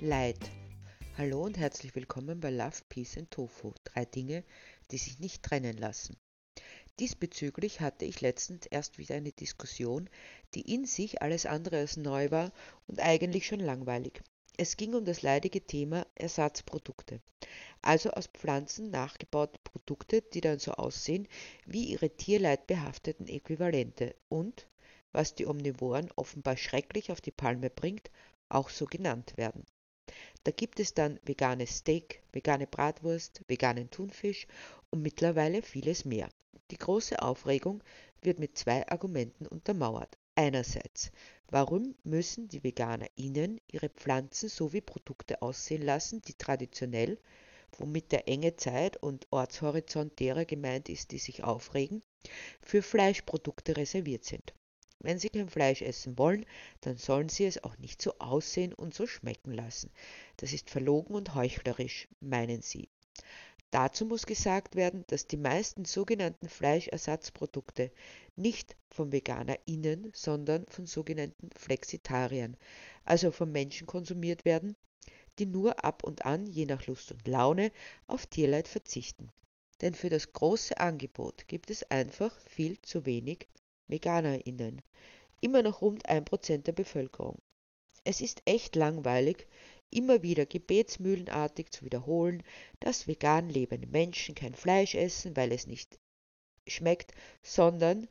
Leid. Hallo und herzlich willkommen bei Love, Peace and Tofu. Drei Dinge, die sich nicht trennen lassen. Diesbezüglich hatte ich letztens erst wieder eine Diskussion, die in sich alles andere als neu war und eigentlich schon langweilig. Es ging um das leidige Thema Ersatzprodukte, also aus Pflanzen nachgebaute Produkte, die dann so aussehen wie ihre tierleidbehafteten Äquivalente und, was die Omnivoren offenbar schrecklich auf die Palme bringt, auch so genannt werden. Da gibt es dann veganes Steak, vegane Bratwurst, veganen Thunfisch und mittlerweile vieles mehr. Die große Aufregung wird mit zwei Argumenten untermauert. Einerseits, warum müssen die VeganerInnen ihre Pflanzen so wie Produkte aussehen lassen, die traditionell, womit der enge Zeit- und Ortshorizont derer gemeint ist, die sich aufregen, für Fleischprodukte reserviert sind. Wenn Sie kein Fleisch essen wollen, dann sollen Sie es auch nicht so aussehen und so schmecken lassen. Das ist verlogen und heuchlerisch, meinen Sie. Dazu muss gesagt werden, dass die meisten sogenannten Fleischersatzprodukte nicht von VeganerInnen, sondern von sogenannten Flexitariern, also von Menschen konsumiert werden, die nur ab und an, je nach Lust und Laune, auf Tierleid verzichten. Denn für das große Angebot gibt es einfach viel zu wenig VeganerInnen, immer noch rund ein Prozent der Bevölkerung. Es ist echt langweilig, immer wieder gebetsmühlenartig zu wiederholen, dass vegan lebende Menschen kein Fleisch essen, weil es nicht schmeckt, sondern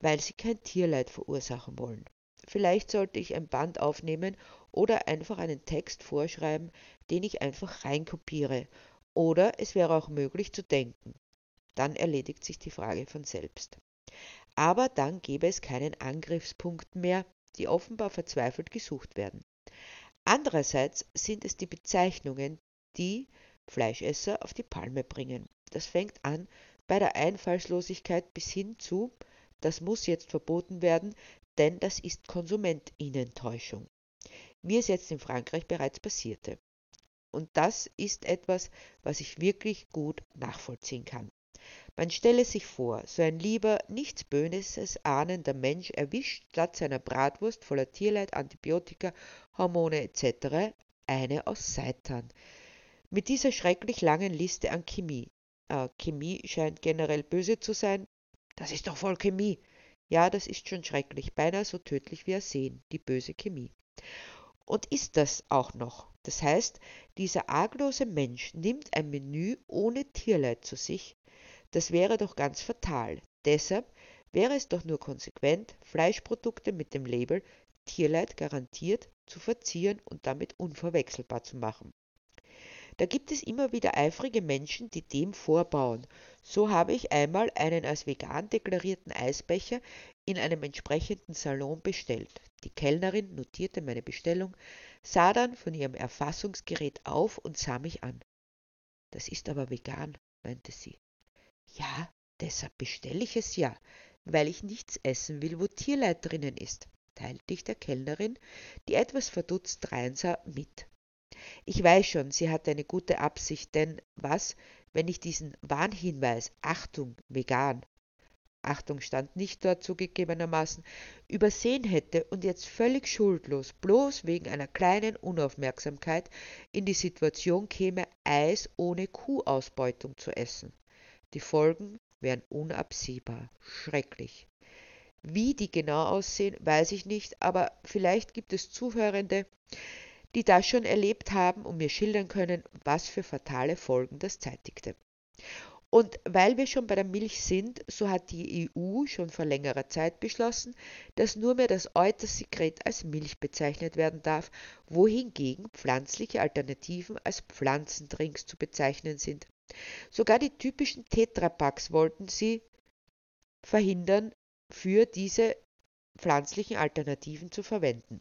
weil sie kein Tierleid verursachen wollen. Vielleicht sollte ich ein Band aufnehmen oder einfach einen Text vorschreiben, den ich einfach reinkopiere. Oder es wäre auch möglich zu denken. Dann erledigt sich die Frage von selbst aber dann gäbe es keinen Angriffspunkt mehr, die offenbar verzweifelt gesucht werden. Andererseits sind es die Bezeichnungen, die Fleischesser auf die Palme bringen. Das fängt an bei der Einfallslosigkeit bis hin zu, das muss jetzt verboten werden, denn das ist Konsumentinnentäuschung, wie es jetzt in Frankreich bereits passierte. Und das ist etwas, was ich wirklich gut nachvollziehen kann. Man stelle sich vor, so ein lieber, nichts Böses ahnender Mensch erwischt statt seiner Bratwurst voller Tierleid, Antibiotika, Hormone etc. eine aus Seitan. Mit dieser schrecklich langen Liste an Chemie. Äh, Chemie scheint generell böse zu sein. Das ist doch voll Chemie. Ja, das ist schon schrecklich, beinahe so tödlich wie Arsen, die böse Chemie. Und ist das auch noch. Das heißt, dieser arglose Mensch nimmt ein Menü ohne Tierleid zu sich, das wäre doch ganz fatal. Deshalb wäre es doch nur konsequent, Fleischprodukte mit dem Label Tierleid garantiert zu verzieren und damit unverwechselbar zu machen. Da gibt es immer wieder eifrige Menschen, die dem vorbauen. So habe ich einmal einen als vegan deklarierten Eisbecher in einem entsprechenden Salon bestellt. Die Kellnerin notierte meine Bestellung, sah dann von ihrem Erfassungsgerät auf und sah mich an. Das ist aber vegan, meinte sie. Ja, deshalb bestelle ich es ja, weil ich nichts essen will, wo Tierleid drinnen ist, teilte ich der Kellnerin, die etwas verdutzt dreinsah, mit. Ich weiß schon, sie hatte eine gute Absicht, denn was, wenn ich diesen Warnhinweis Achtung, vegan, Achtung stand nicht dort zugegebenermaßen, übersehen hätte und jetzt völlig schuldlos, bloß wegen einer kleinen Unaufmerksamkeit, in die Situation käme, Eis ohne Kuhausbeutung zu essen. Die Folgen wären unabsehbar, schrecklich. Wie die genau aussehen, weiß ich nicht, aber vielleicht gibt es Zuhörende, die das schon erlebt haben und mir schildern können, was für fatale Folgen das zeitigte. Und weil wir schon bei der Milch sind, so hat die EU schon vor längerer Zeit beschlossen, dass nur mehr das Eutersekret als Milch bezeichnet werden darf, wohingegen pflanzliche Alternativen als Pflanzendrinks zu bezeichnen sind. Sogar die typischen Tetrapacks wollten sie verhindern, für diese pflanzlichen Alternativen zu verwenden.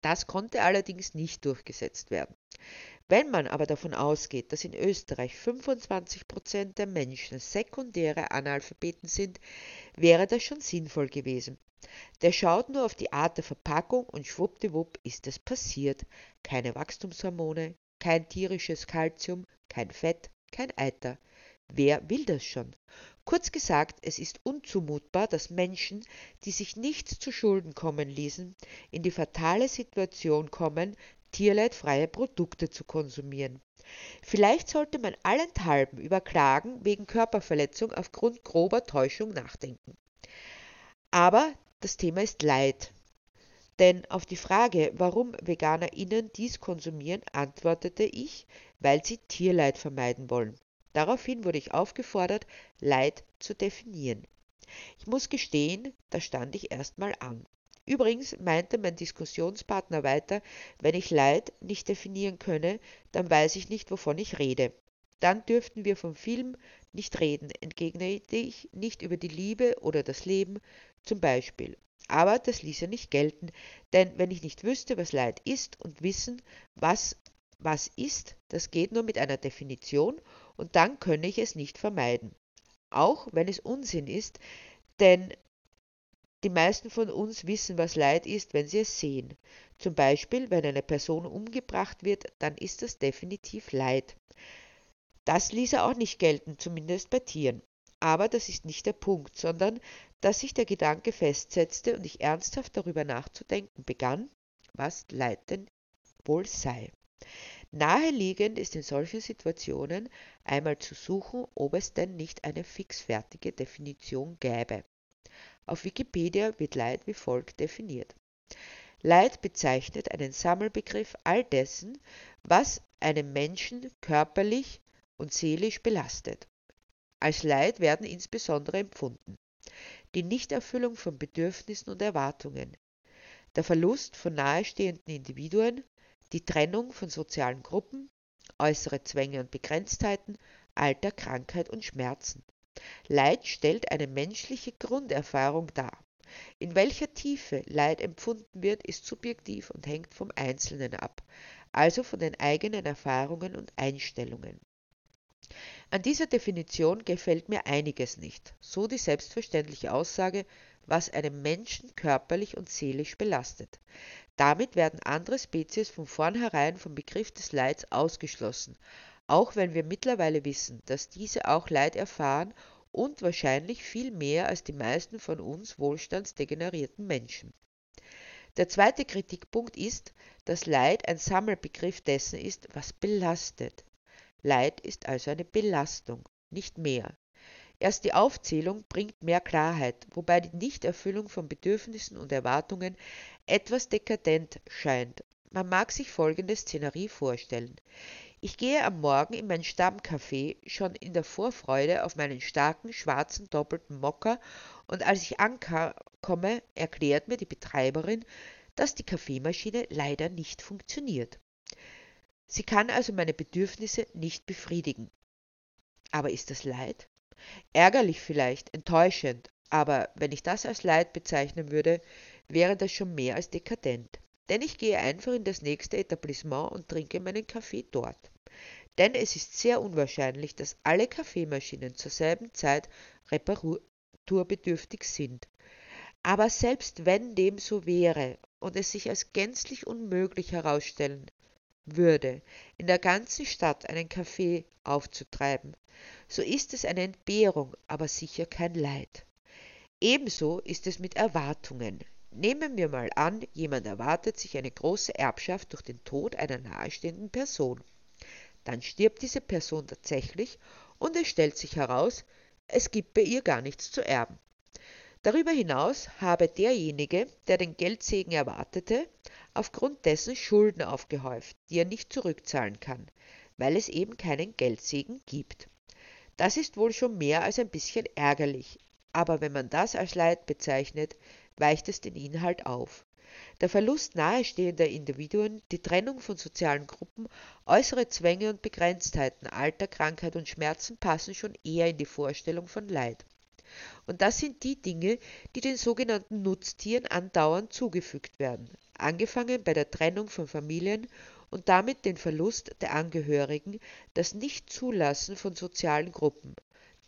Das konnte allerdings nicht durchgesetzt werden. Wenn man aber davon ausgeht, dass in Österreich 25 Prozent der Menschen sekundäre Analphabeten sind, wäre das schon sinnvoll gewesen. Der schaut nur auf die Art der Verpackung und schwuppdiwupp ist es passiert. Keine Wachstumshormone, kein tierisches Kalzium, kein Fett, kein Eiter. Wer will das schon? Kurz gesagt, es ist unzumutbar, dass Menschen, die sich nichts zu Schulden kommen ließen, in die fatale Situation kommen, tierleidfreie Produkte zu konsumieren. Vielleicht sollte man allenthalben über Klagen wegen Körperverletzung aufgrund grober Täuschung nachdenken. Aber das Thema ist Leid. Denn auf die Frage, warum VeganerInnen dies konsumieren, antwortete ich, weil sie Tierleid vermeiden wollen. Daraufhin wurde ich aufgefordert, Leid zu definieren. Ich muss gestehen, da stand ich erstmal an. Übrigens meinte mein Diskussionspartner weiter, wenn ich Leid nicht definieren könne, dann weiß ich nicht, wovon ich rede. Dann dürften wir vom Film nicht reden, entgegnete ich, nicht über die Liebe oder das Leben zum Beispiel. Aber das ließ er nicht gelten, denn wenn ich nicht wüsste, was Leid ist und wissen, was was ist, das geht nur mit einer Definition und dann könne ich es nicht vermeiden. Auch wenn es Unsinn ist, denn die meisten von uns wissen, was Leid ist, wenn sie es sehen. Zum Beispiel, wenn eine Person umgebracht wird, dann ist das definitiv Leid. Das ließ er auch nicht gelten, zumindest bei Tieren. Aber das ist nicht der Punkt, sondern dass sich der Gedanke festsetzte und ich ernsthaft darüber nachzudenken begann, was Leid denn wohl sei. Naheliegend ist in solchen Situationen einmal zu suchen, ob es denn nicht eine fixfertige Definition gäbe. Auf Wikipedia wird Leid wie folgt definiert. Leid bezeichnet einen Sammelbegriff all dessen, was einen Menschen körperlich und seelisch belastet. Als Leid werden insbesondere empfunden die Nichterfüllung von Bedürfnissen und Erwartungen, der Verlust von nahestehenden Individuen, die Trennung von sozialen Gruppen, äußere Zwänge und Begrenztheiten, Alter, Krankheit und Schmerzen. Leid stellt eine menschliche Grunderfahrung dar. In welcher Tiefe Leid empfunden wird, ist subjektiv und hängt vom Einzelnen ab, also von den eigenen Erfahrungen und Einstellungen. An dieser Definition gefällt mir einiges nicht, so die selbstverständliche Aussage, was einen Menschen körperlich und seelisch belastet. Damit werden andere Spezies von vornherein vom Begriff des Leids ausgeschlossen, auch wenn wir mittlerweile wissen, dass diese auch Leid erfahren und wahrscheinlich viel mehr als die meisten von uns wohlstandsdegenerierten Menschen. Der zweite Kritikpunkt ist, dass Leid ein Sammelbegriff dessen ist, was belastet. Leid ist also eine Belastung, nicht mehr. Erst die Aufzählung bringt mehr Klarheit, wobei die Nichterfüllung von Bedürfnissen und Erwartungen etwas dekadent scheint. Man mag sich folgende Szenerie vorstellen. Ich gehe am Morgen in mein Stammcafé schon in der Vorfreude auf meinen starken schwarzen doppelten Mocker und als ich ankomme, erklärt mir die Betreiberin, dass die Kaffeemaschine leider nicht funktioniert. Sie kann also meine Bedürfnisse nicht befriedigen. Aber ist das Leid? Ärgerlich vielleicht, enttäuschend, aber wenn ich das als Leid bezeichnen würde, wäre das schon mehr als dekadent. Denn ich gehe einfach in das nächste Etablissement und trinke meinen Kaffee dort. Denn es ist sehr unwahrscheinlich, dass alle Kaffeemaschinen zur selben Zeit reparaturbedürftig sind. Aber selbst wenn dem so wäre und es sich als gänzlich unmöglich herausstellen würde, in der ganzen Stadt einen Kaffee aufzutreiben, so ist es eine Entbehrung, aber sicher kein Leid. Ebenso ist es mit Erwartungen. Nehmen wir mal an, jemand erwartet sich eine große Erbschaft durch den Tod einer nahestehenden Person. Dann stirbt diese Person tatsächlich und es stellt sich heraus, es gibt bei ihr gar nichts zu erben. Darüber hinaus habe derjenige, der den Geldsegen erwartete, aufgrund dessen Schulden aufgehäuft, die er nicht zurückzahlen kann, weil es eben keinen Geldsegen gibt. Das ist wohl schon mehr als ein bisschen ärgerlich, aber wenn man das als Leid bezeichnet, weicht es den Inhalt auf. Der Verlust nahestehender Individuen, die Trennung von sozialen Gruppen, äußere Zwänge und Begrenztheiten, Alter, Krankheit und Schmerzen passen schon eher in die Vorstellung von Leid. Und das sind die Dinge, die den sogenannten Nutztieren andauernd zugefügt werden, angefangen bei der Trennung von Familien und damit den Verlust der Angehörigen, das Nichtzulassen von sozialen Gruppen,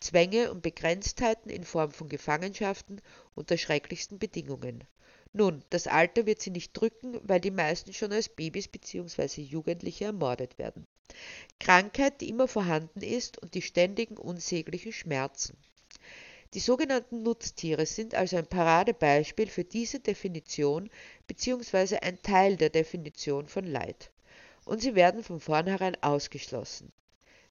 Zwänge und Begrenztheiten in Form von Gefangenschaften unter schrecklichsten Bedingungen. Nun, das Alter wird sie nicht drücken, weil die meisten schon als Babys bzw. Jugendliche ermordet werden. Krankheit, die immer vorhanden ist und die ständigen unsäglichen Schmerzen. Die sogenannten Nutztiere sind also ein Paradebeispiel für diese Definition bzw. ein Teil der Definition von Leid. und sie werden von vornherein ausgeschlossen.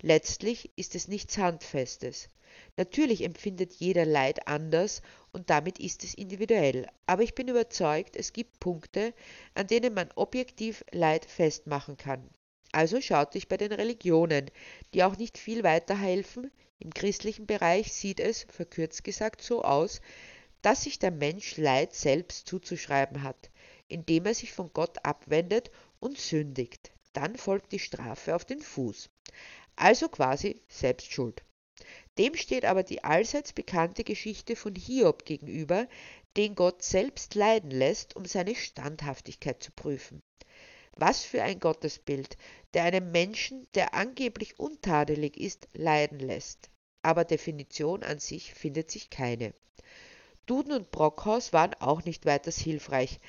Letztlich ist es nichts Handfestes. Natürlich empfindet jeder Leid anders und damit ist es individuell, aber ich bin überzeugt, es gibt Punkte, an denen man objektiv Leid festmachen kann. Also schaute ich bei den Religionen, die auch nicht viel weiterhelfen. Im christlichen Bereich sieht es, verkürzt gesagt, so aus, dass sich der Mensch Leid selbst zuzuschreiben hat, indem er sich von Gott abwendet und sündigt. Dann folgt die Strafe auf den Fuß. Also quasi selbst schuld. Dem steht aber die allseits bekannte Geschichte von Hiob gegenüber, den Gott selbst leiden lässt, um seine Standhaftigkeit zu prüfen. Was für ein Gottesbild, der einen Menschen, der angeblich untadelig ist, leiden lässt. Aber Definition an sich findet sich keine. Duden und Brockhaus waren auch nicht weiters hilfreich,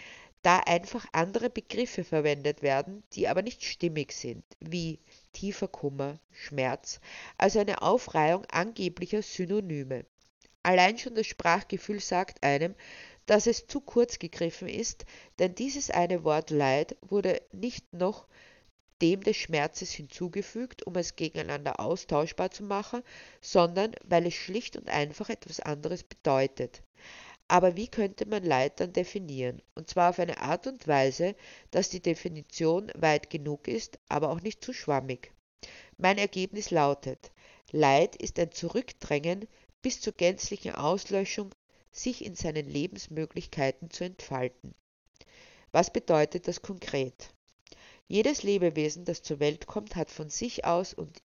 da einfach andere Begriffe verwendet werden, die aber nicht stimmig sind, wie tiefer Kummer, Schmerz, also eine Aufreihung angeblicher Synonyme. Allein schon das Sprachgefühl sagt einem, dass es zu kurz gegriffen ist, denn dieses eine Wort Leid wurde nicht noch dem des Schmerzes hinzugefügt, um es gegeneinander austauschbar zu machen, sondern weil es schlicht und einfach etwas anderes bedeutet. Aber wie könnte man Leid dann definieren? Und zwar auf eine Art und Weise, dass die Definition weit genug ist, aber auch nicht zu schwammig. Mein Ergebnis lautet, Leid ist ein Zurückdrängen bis zur gänzlichen Auslöschung sich in seinen Lebensmöglichkeiten zu entfalten. Was bedeutet das konkret? Jedes Lebewesen, das zur Welt kommt, hat von sich aus und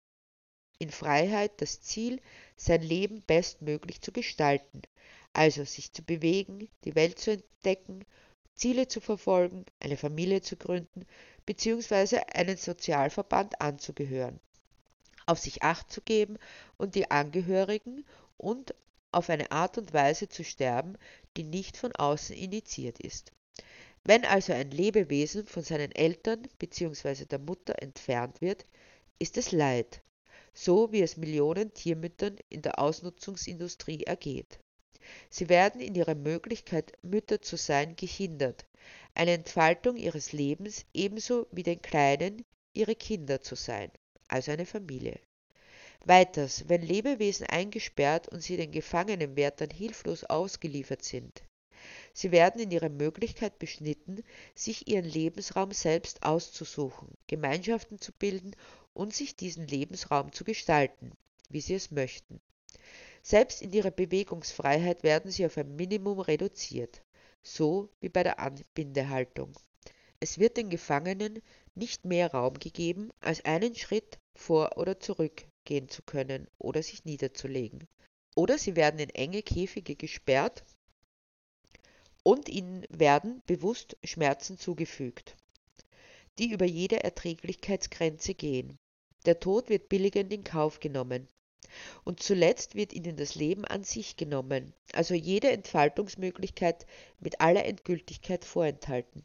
in Freiheit das Ziel, sein Leben bestmöglich zu gestalten, also sich zu bewegen, die Welt zu entdecken, Ziele zu verfolgen, eine Familie zu gründen bzw. einen Sozialverband anzugehören, auf sich acht zu geben und die Angehörigen und auf eine Art und Weise zu sterben, die nicht von außen initiiert ist. Wenn also ein Lebewesen von seinen Eltern bzw. der Mutter entfernt wird, ist es Leid, so wie es Millionen Tiermüttern in der Ausnutzungsindustrie ergeht. Sie werden in ihrer Möglichkeit, Mütter zu sein, gehindert, eine Entfaltung ihres Lebens ebenso wie den Kleinen ihre Kinder zu sein, also eine Familie. Weiters, wenn Lebewesen eingesperrt und sie den Gefangenenwärtern hilflos ausgeliefert sind. Sie werden in ihrer Möglichkeit beschnitten, sich ihren Lebensraum selbst auszusuchen, Gemeinschaften zu bilden und sich diesen Lebensraum zu gestalten, wie sie es möchten. Selbst in ihrer Bewegungsfreiheit werden sie auf ein Minimum reduziert, so wie bei der Anbindehaltung. Es wird den Gefangenen nicht mehr Raum gegeben, als einen Schritt vor oder zurück gehen zu können oder sich niederzulegen. Oder sie werden in enge Käfige gesperrt und ihnen werden bewusst Schmerzen zugefügt, die über jede Erträglichkeitsgrenze gehen. Der Tod wird billigend in Kauf genommen. Und zuletzt wird ihnen das Leben an sich genommen, also jede Entfaltungsmöglichkeit mit aller Endgültigkeit vorenthalten.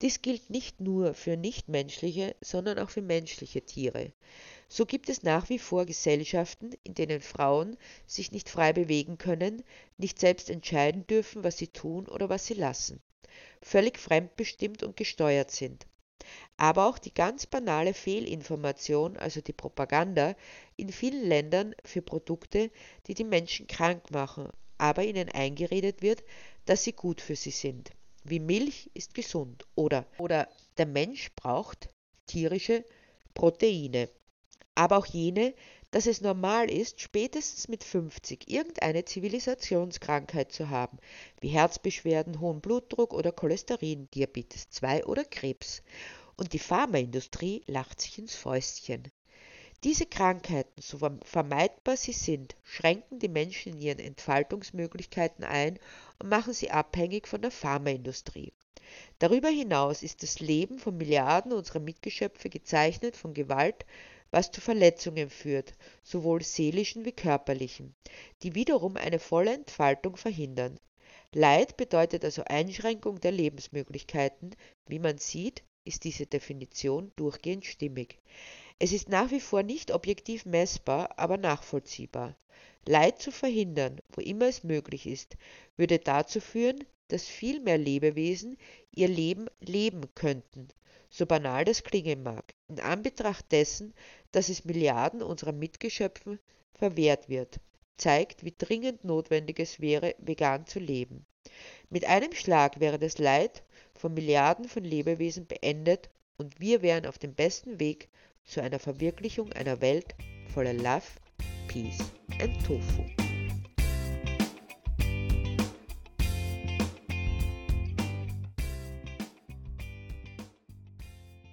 Dies gilt nicht nur für nichtmenschliche, sondern auch für menschliche Tiere. So gibt es nach wie vor Gesellschaften, in denen Frauen sich nicht frei bewegen können, nicht selbst entscheiden dürfen, was sie tun oder was sie lassen, völlig fremdbestimmt und gesteuert sind. Aber auch die ganz banale Fehlinformation, also die Propaganda, in vielen Ländern für Produkte, die die Menschen krank machen, aber ihnen eingeredet wird, dass sie gut für sie sind wie Milch ist gesund oder, oder der Mensch braucht tierische Proteine. Aber auch jene, dass es normal ist, spätestens mit 50 irgendeine Zivilisationskrankheit zu haben, wie Herzbeschwerden, hohen Blutdruck oder Cholesterin, Diabetes 2 oder Krebs. Und die Pharmaindustrie lacht sich ins Fäustchen. Diese Krankheiten, so vermeidbar sie sind, schränken die Menschen in ihren Entfaltungsmöglichkeiten ein und machen sie abhängig von der Pharmaindustrie. Darüber hinaus ist das Leben von Milliarden unserer Mitgeschöpfe gezeichnet von Gewalt, was zu Verletzungen führt, sowohl seelischen wie körperlichen, die wiederum eine volle Entfaltung verhindern. Leid bedeutet also Einschränkung der Lebensmöglichkeiten. Wie man sieht, ist diese Definition durchgehend stimmig. Es ist nach wie vor nicht objektiv messbar, aber nachvollziehbar. Leid zu verhindern, wo immer es möglich ist, würde dazu führen, dass viel mehr Lebewesen ihr Leben leben könnten, so banal das klingen mag, in Anbetracht dessen, dass es Milliarden unserer Mitgeschöpfen verwehrt wird, zeigt, wie dringend notwendig es wäre, vegan zu leben. Mit einem Schlag wäre das Leid von Milliarden von Lebewesen beendet und wir wären auf dem besten Weg zu einer Verwirklichung einer Welt voller Love, Peace and Tofu.